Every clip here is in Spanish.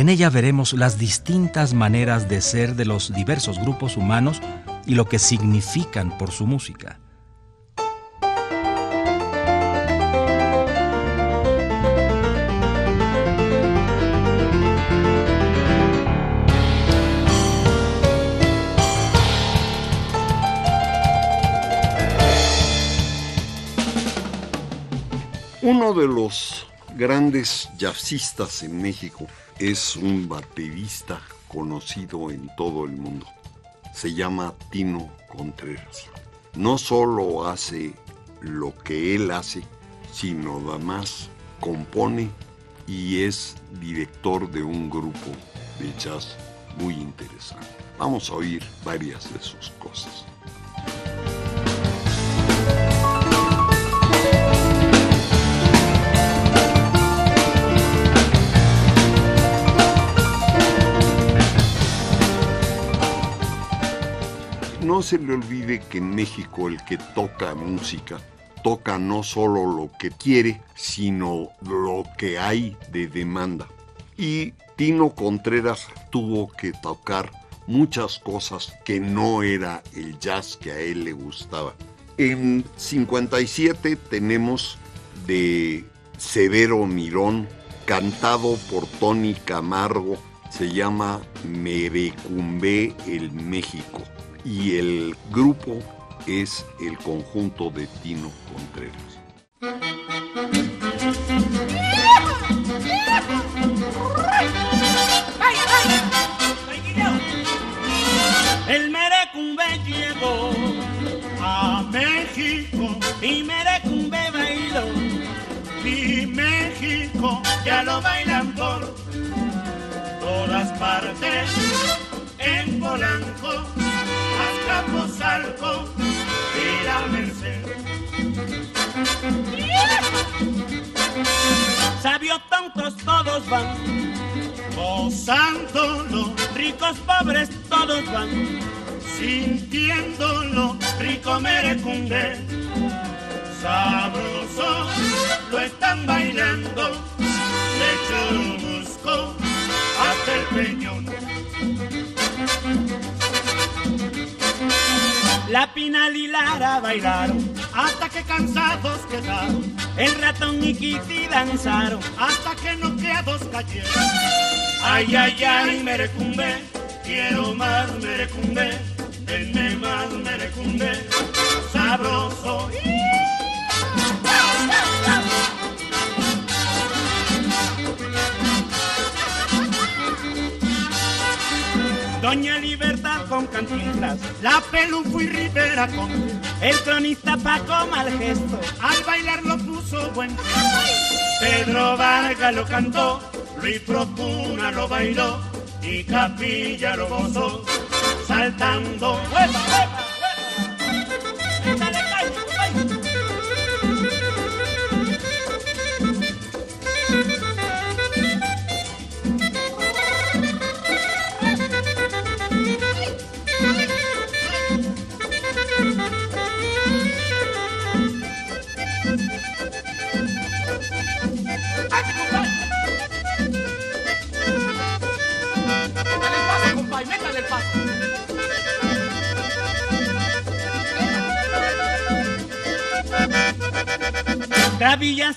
En ella veremos las distintas maneras de ser de los diversos grupos humanos y lo que significan por su música. Uno de los grandes jazzistas en México es un baterista conocido en todo el mundo. Se llama Tino Contreras. No solo hace lo que él hace, sino además compone y es director de un grupo de jazz muy interesante. Vamos a oír varias de sus cosas. No se le olvide que en México el que toca música toca no solo lo que quiere, sino lo que hay de demanda. Y Tino Contreras tuvo que tocar muchas cosas que no era el jazz que a él le gustaba. En 57 tenemos de Severo Mirón, cantado por Tony Camargo, se llama Merecumbe el México y el grupo es el conjunto de Tino Contreras. El Merecumbe llegó a México y Merecumbe bailó y México ya lo bailan por todas partes en Polanco Capozalco y la Merced. Sabios tontos todos van, gozándolo, ricos pobres todos van, sintiéndolo, rico merecumbe, sabroso, lo están bailando, de busco hasta el peñón. La Pinal y Lara bailaron hasta que cansados quedaron. El ratón y Kitty danzaron hasta que noqueados cayeron. Ay, ay, ay, merecumbe, quiero más merecumbe, denme más merecumbe, sabroso. Doña Libertad con Cantinflas, la Pelufo y Rivera con el cronista Paco Malgesto, al bailar lo puso buen Pedro Vargas lo cantó, Luis Procuna lo bailó y Capilla lo gozó, saltando.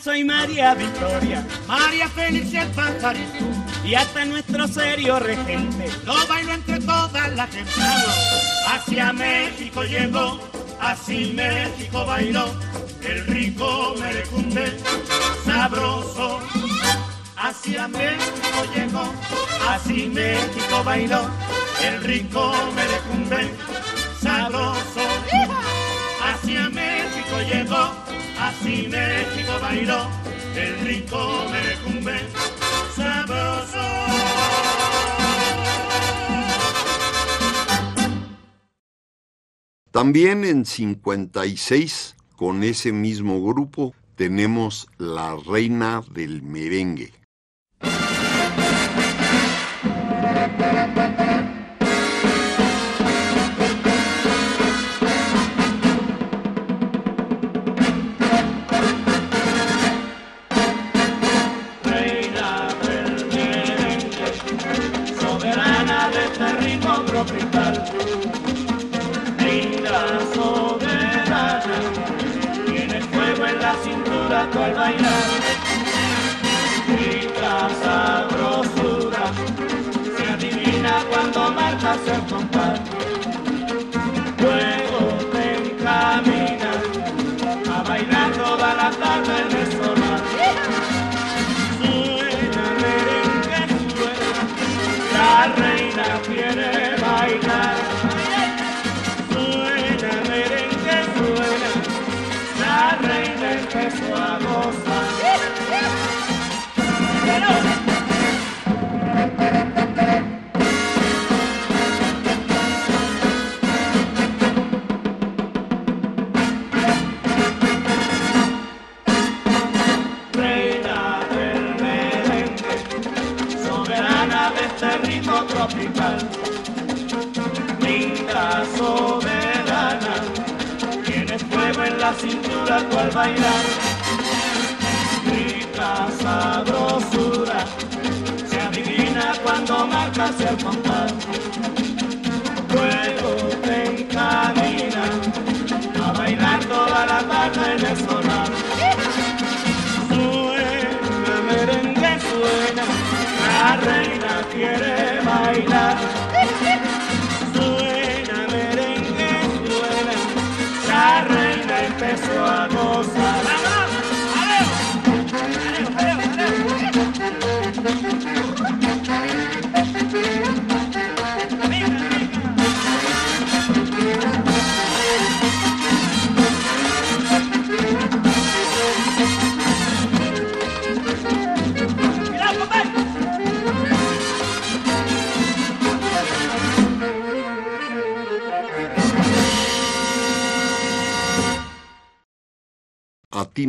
Soy María Victoria, María Félix el y hasta nuestro serio regente, lo bailo entre toda la gente. Hacia México llegó, así México bailó, el rico merecunde, sabroso. Hacia México llegó, así México bailó, el rico merecumbe, sabroso. Hacia México llegó, si México bailó el rico merecumbe sabroso. También en 56, con ese mismo grupo, tenemos la reina del merengue. Al bailar. Grita sabrosura, se adivina cuando marcas el compás.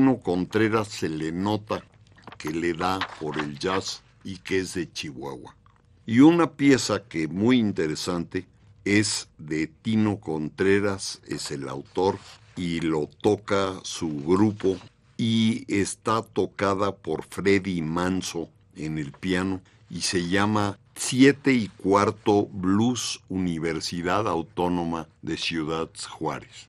Tino Contreras se le nota que le da por el jazz y que es de Chihuahua. Y una pieza que muy interesante es de Tino Contreras, es el autor y lo toca su grupo y está tocada por Freddy Manso en el piano y se llama Siete y Cuarto Blues Universidad Autónoma de Ciudad Juárez.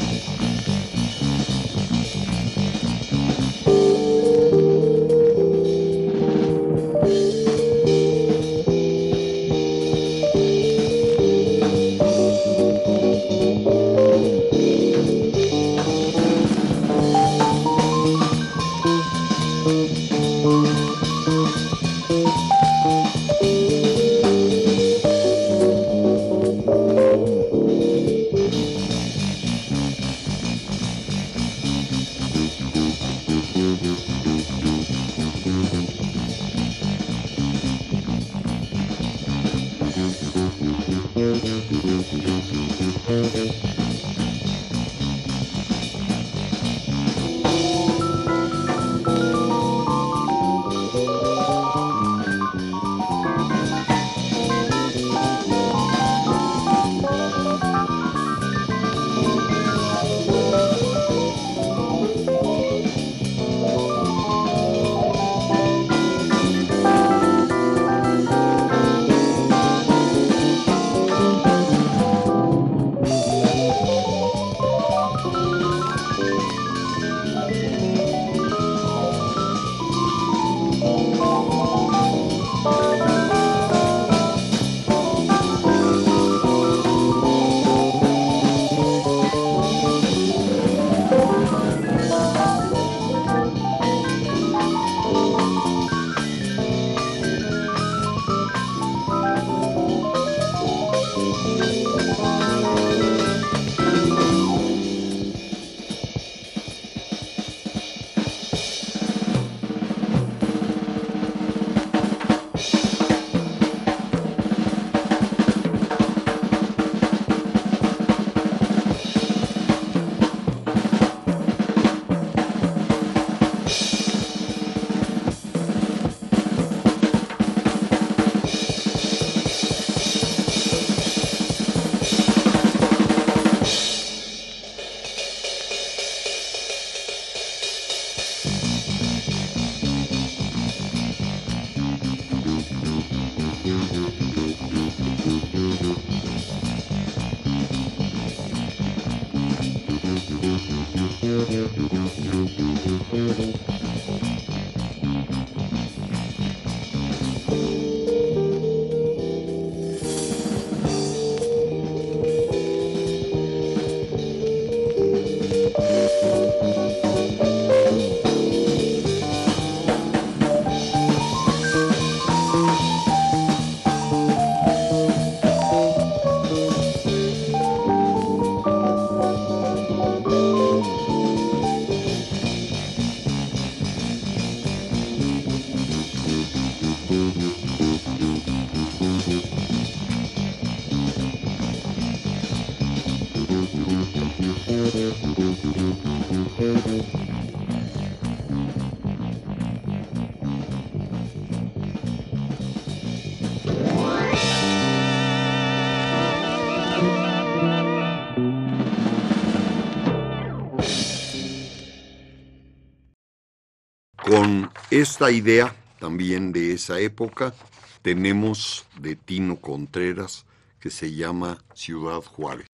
esta idea también de esa época tenemos de Tino Contreras que se llama Ciudad Juárez.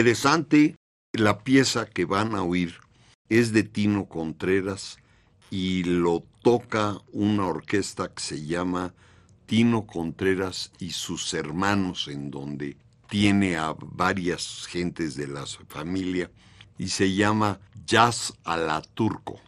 Interesante, la pieza que van a oír es de Tino Contreras y lo toca una orquesta que se llama Tino Contreras y sus hermanos, en donde tiene a varias gentes de la familia y se llama Jazz a la Turco.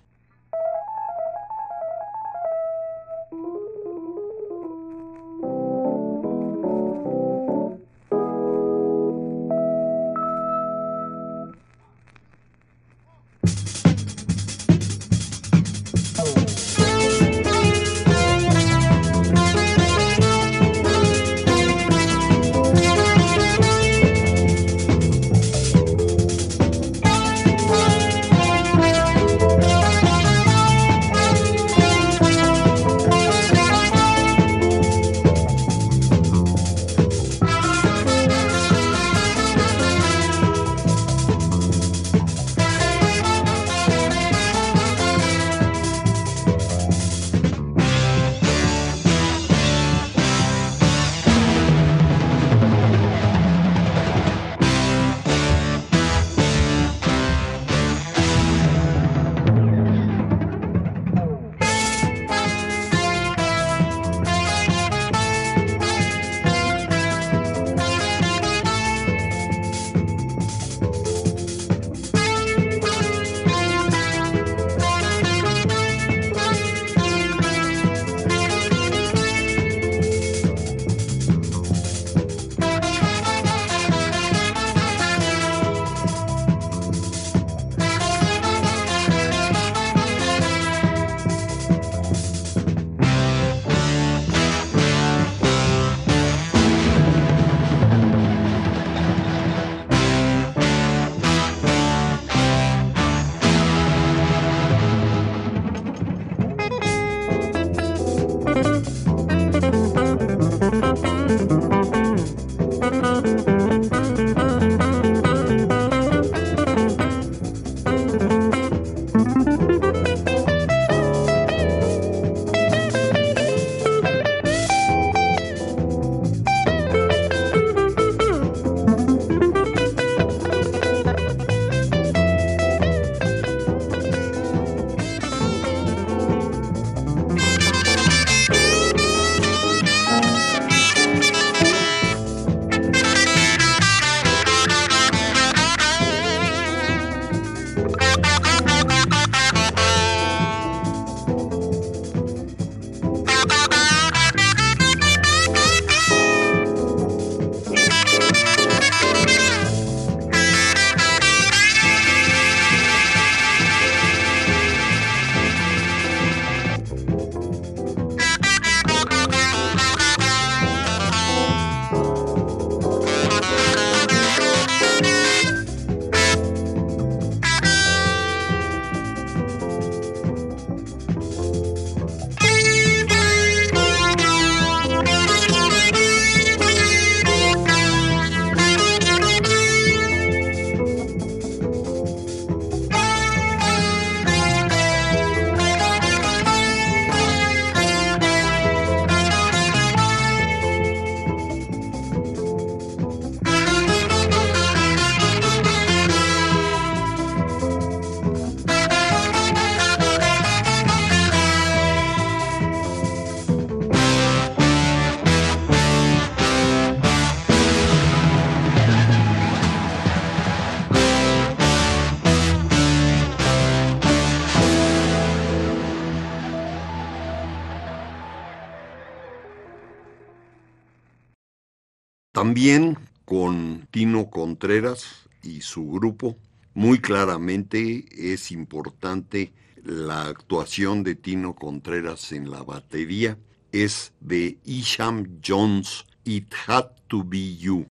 También con Tino Contreras y su grupo, muy claramente es importante la actuación de Tino Contreras en la batería, es de Isham Jones, It Had to Be You.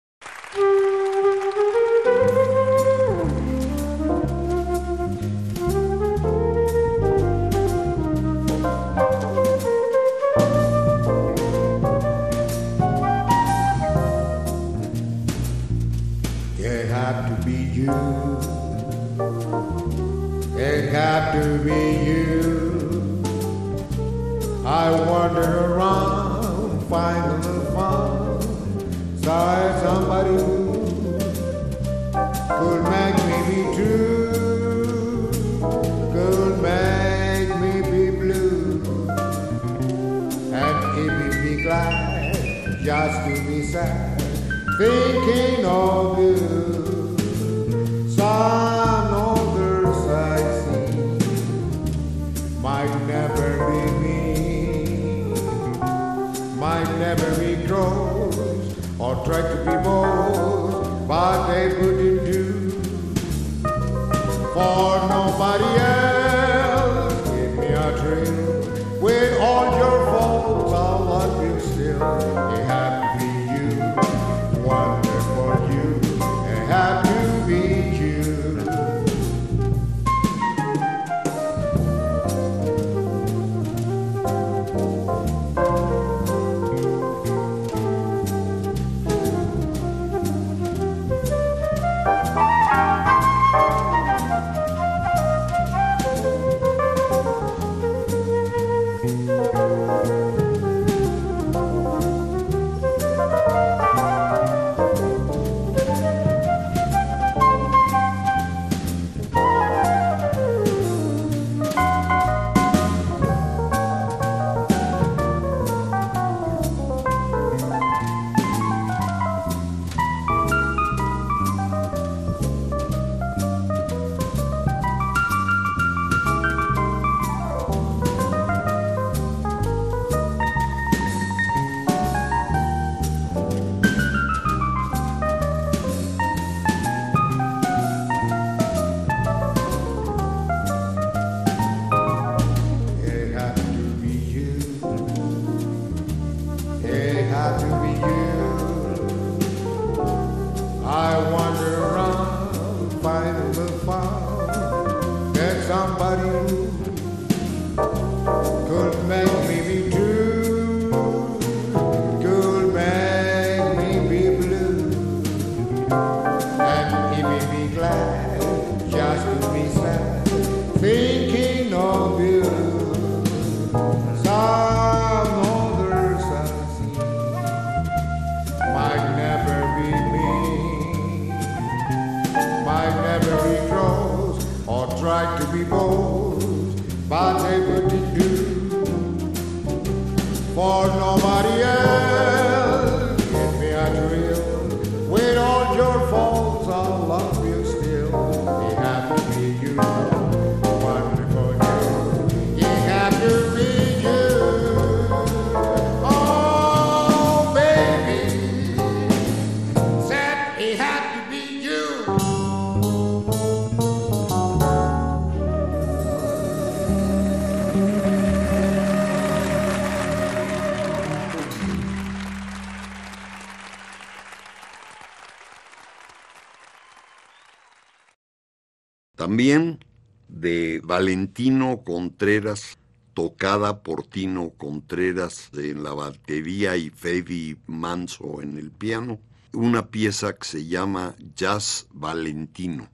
wander around, find a farm. Sorry, somebody who could make me be true, could make me be blue, and glad just to be sad, thinking of you. Sorry. tried to be bold, but they put. Tino Contreras, tocada por Tino Contreras en la batería y Freddy Manso en el piano, una pieza que se llama Jazz Valentino.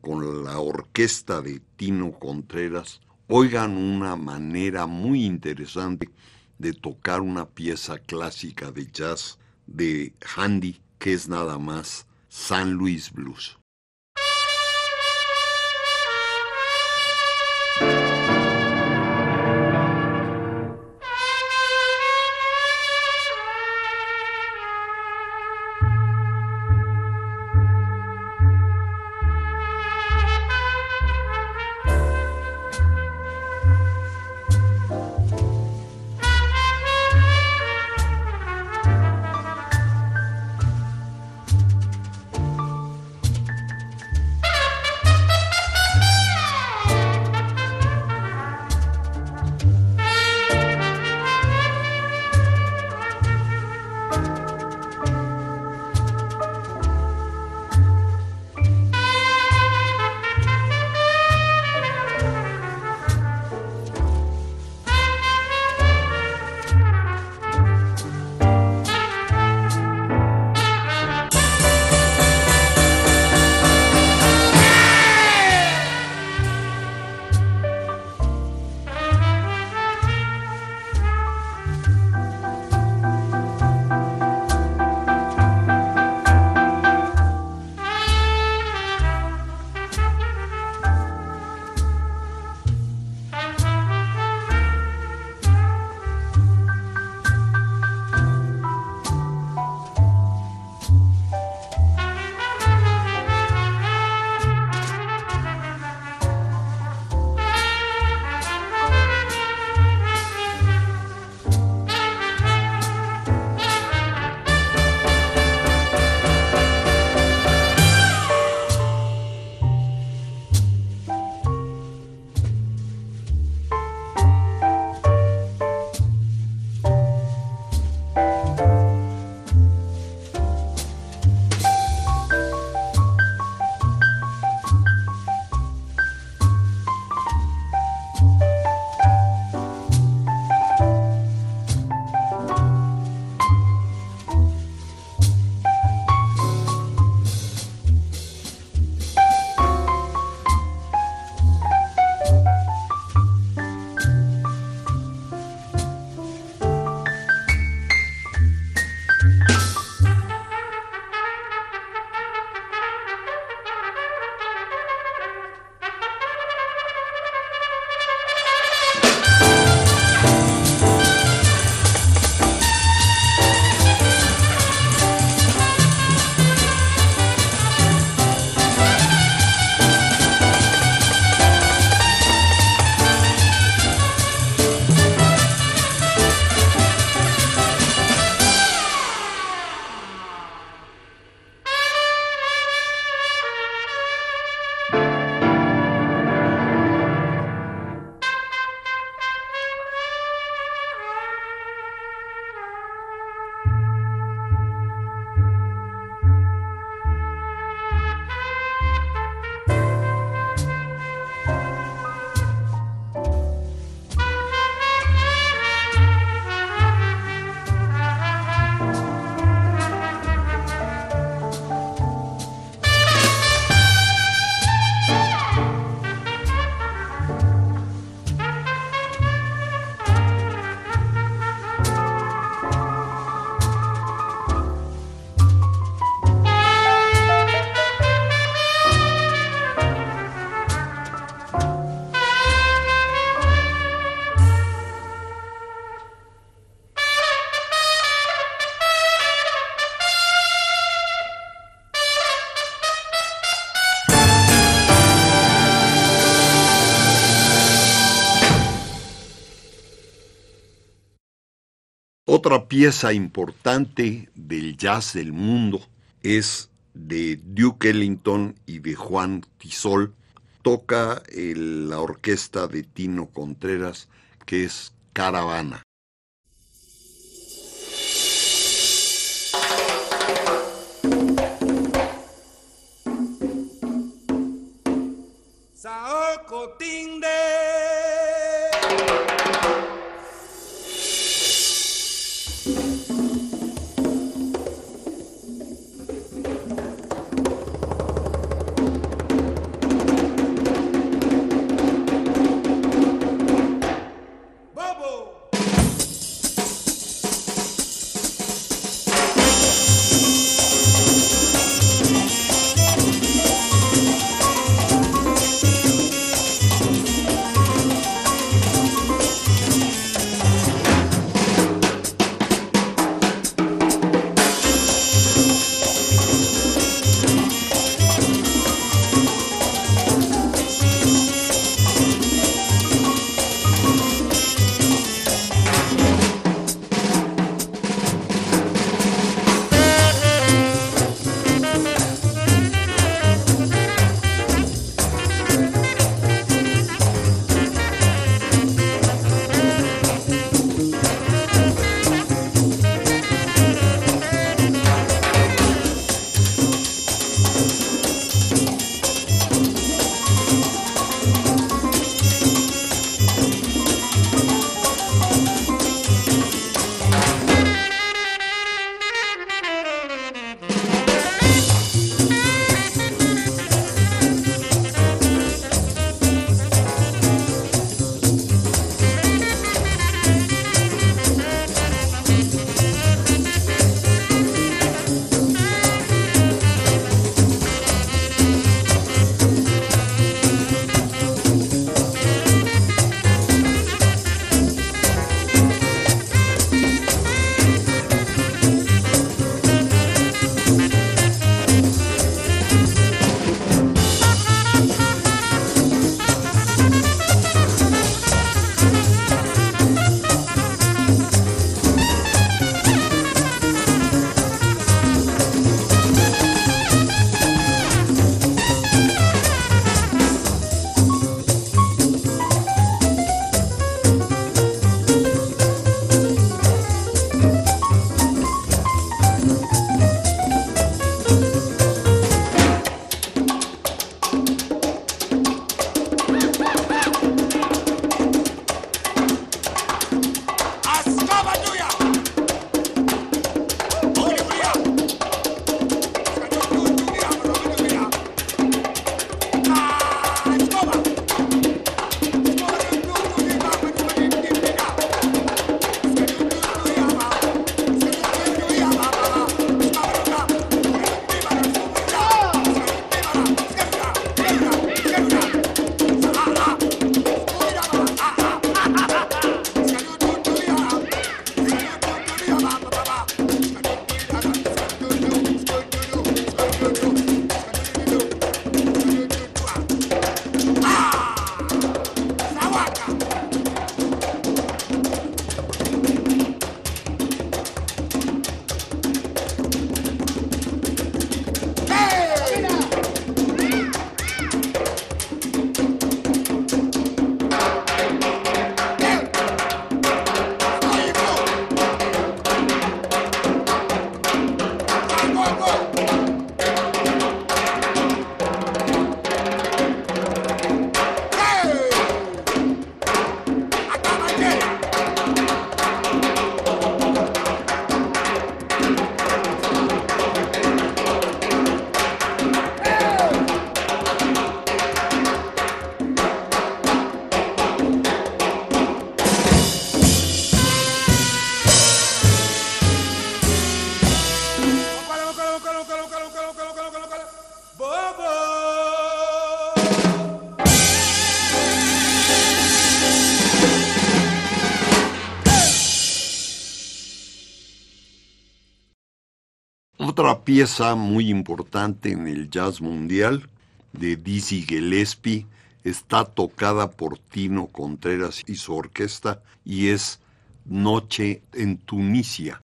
Con la orquesta de Tino Contreras, oigan una manera muy interesante de tocar una pieza clásica de jazz de Handy, que es nada más San Luis Blues. Otra pieza importante del jazz del mundo es de Duke Ellington y de Juan Tisol. Toca el, la orquesta de Tino Contreras, que es Caravana. Saoko Tinde. Pieza muy importante en el jazz mundial de Dizzy Gillespie está tocada por Tino Contreras y su orquesta y es Noche en Tunisia.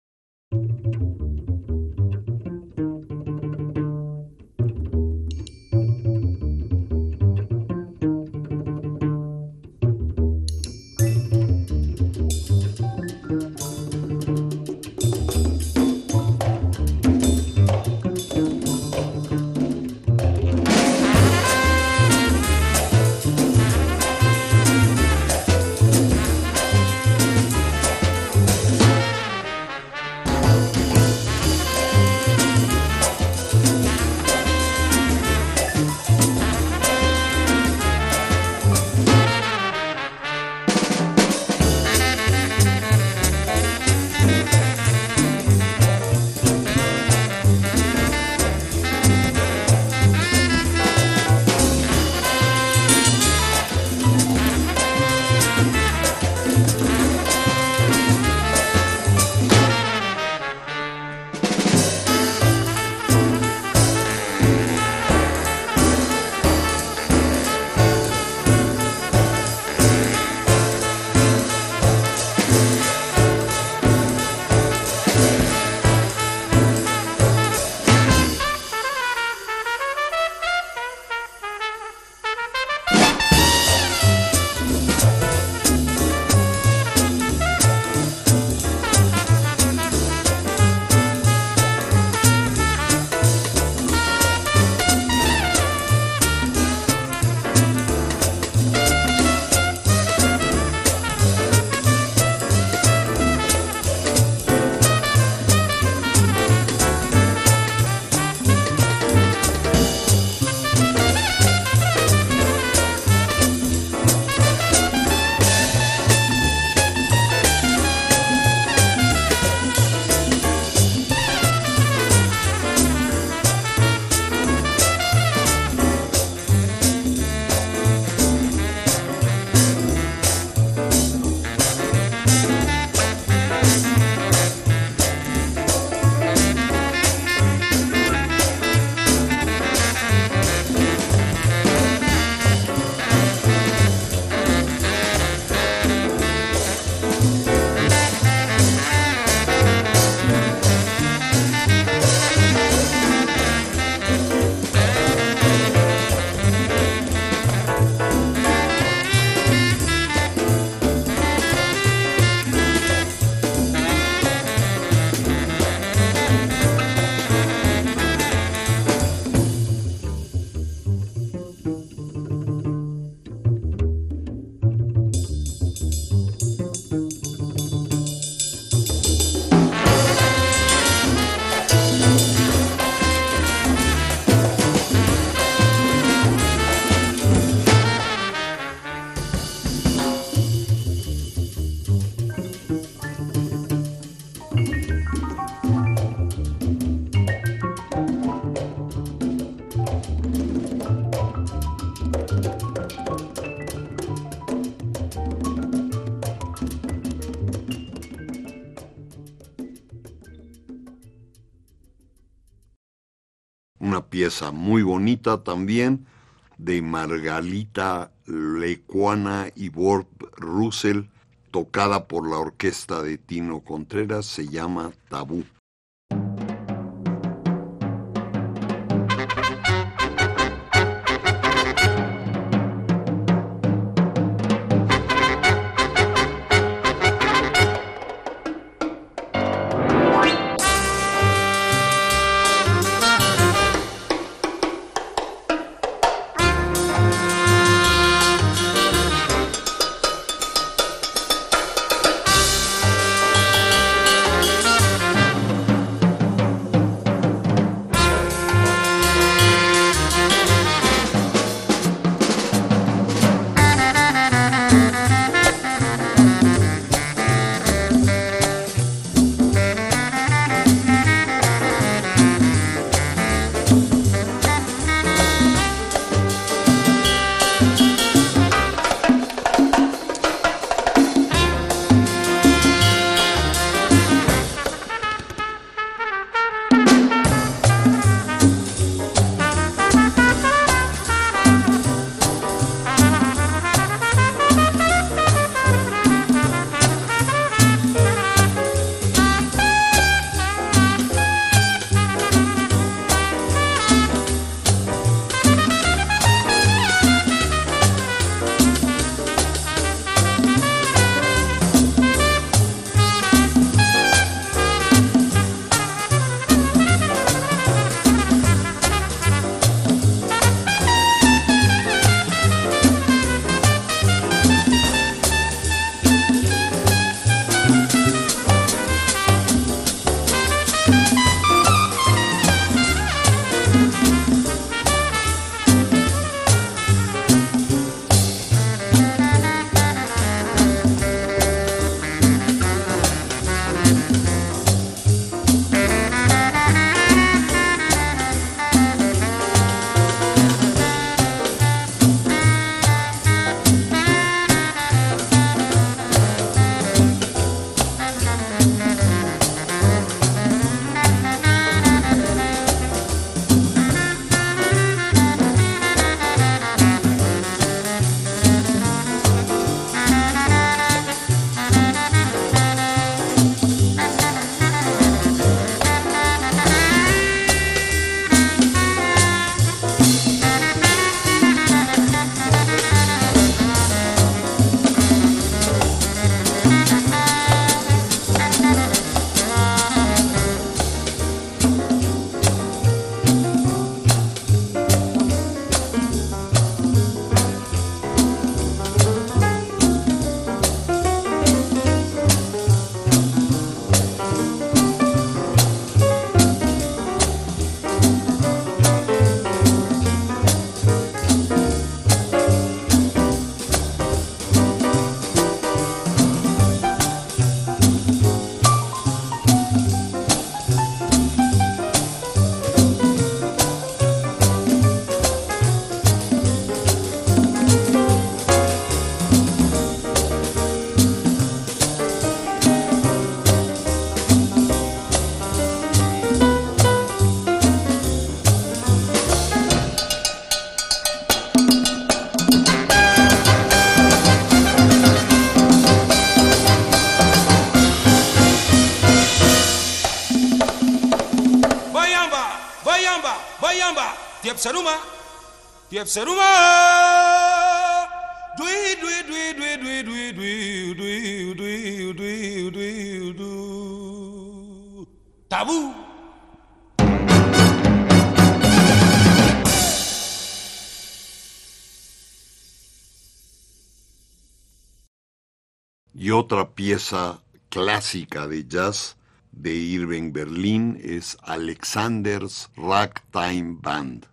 Pieza muy bonita también de Margalita Lecuana y Bob Russell, tocada por la orquesta de Tino Contreras, se llama Tabú. Pieza clásica de jazz de Irving Berlin es Alexander's Ragtime Band.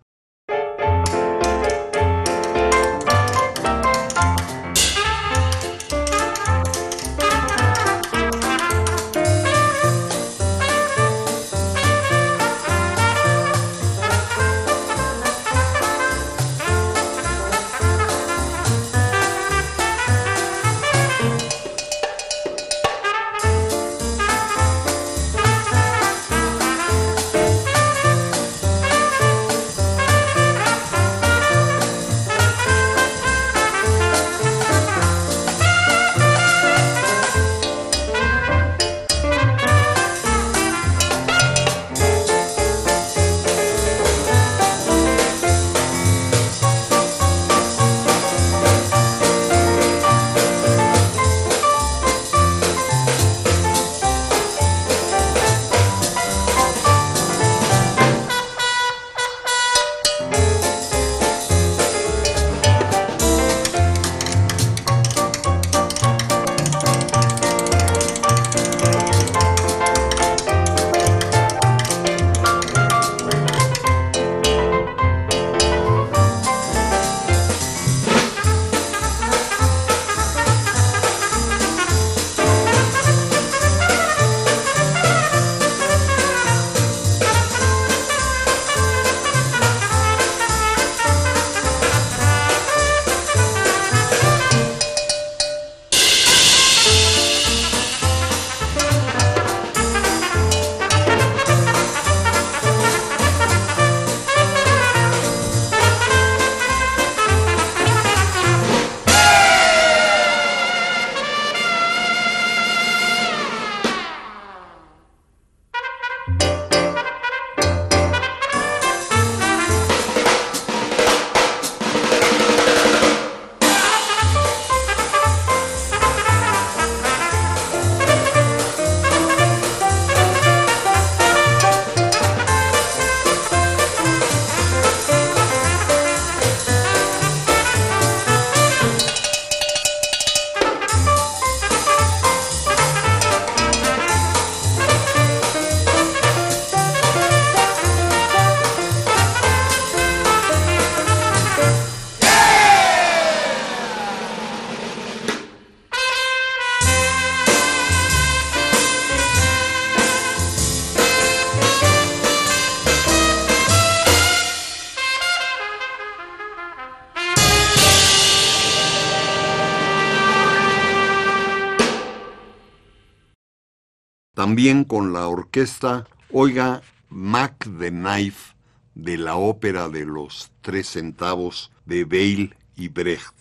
También con la orquesta, oiga Mac the Knife de la ópera de los tres centavos de Bale y Brecht.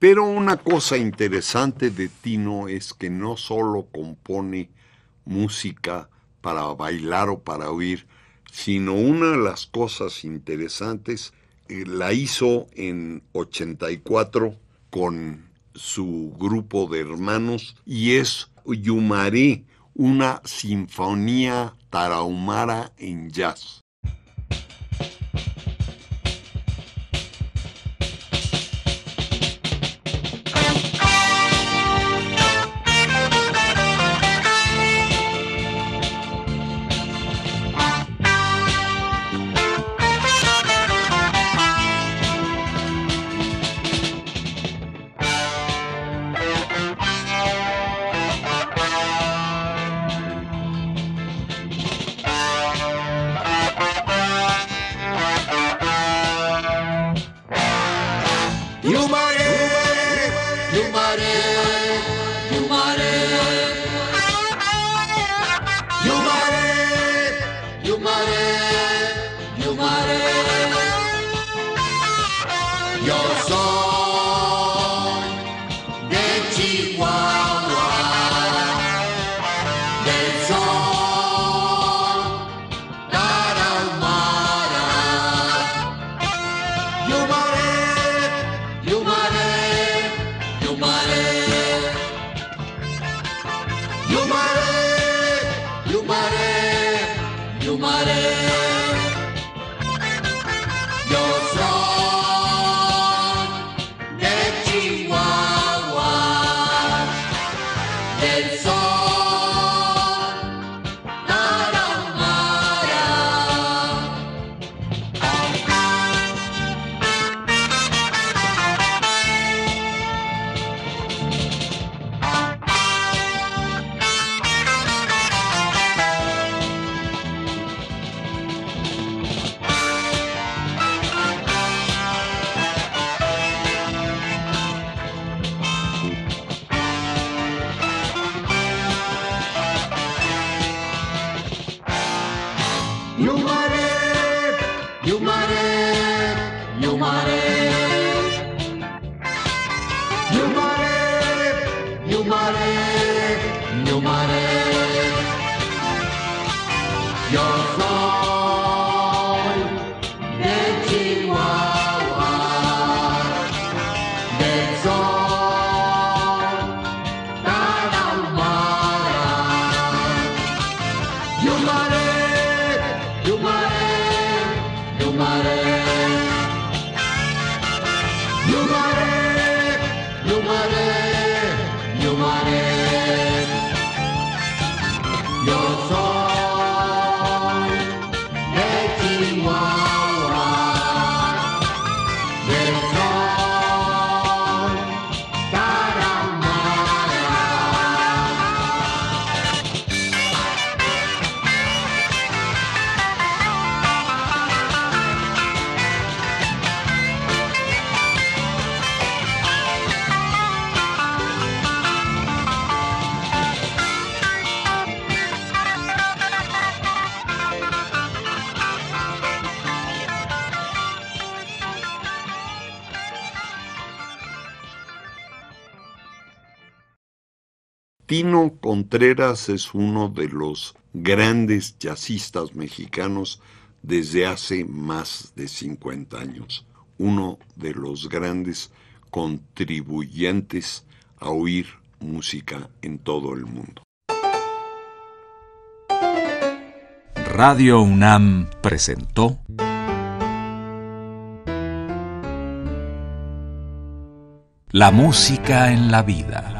Pero una cosa interesante de Tino es que no solo compone música para bailar o para oír, sino una de las cosas interesantes eh, la hizo en 84 con su grupo de hermanos y es Yumaré, una sinfonía tarahumara en jazz. Tino Contreras es uno de los grandes jazzistas mexicanos desde hace más de 50 años, uno de los grandes contribuyentes a oír música en todo el mundo. Radio UNAM presentó La música en la vida.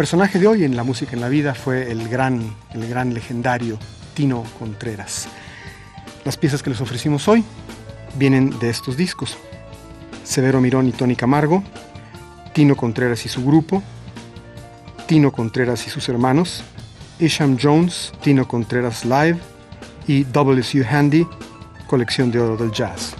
Personaje de hoy en La Música en la Vida fue el gran, el gran legendario Tino Contreras. Las piezas que les ofrecimos hoy vienen de estos discos. Severo Mirón y Tony Camargo, Tino Contreras y su grupo, Tino Contreras y sus hermanos, Isham Jones, Tino Contreras Live y WSU Handy, colección de oro del jazz.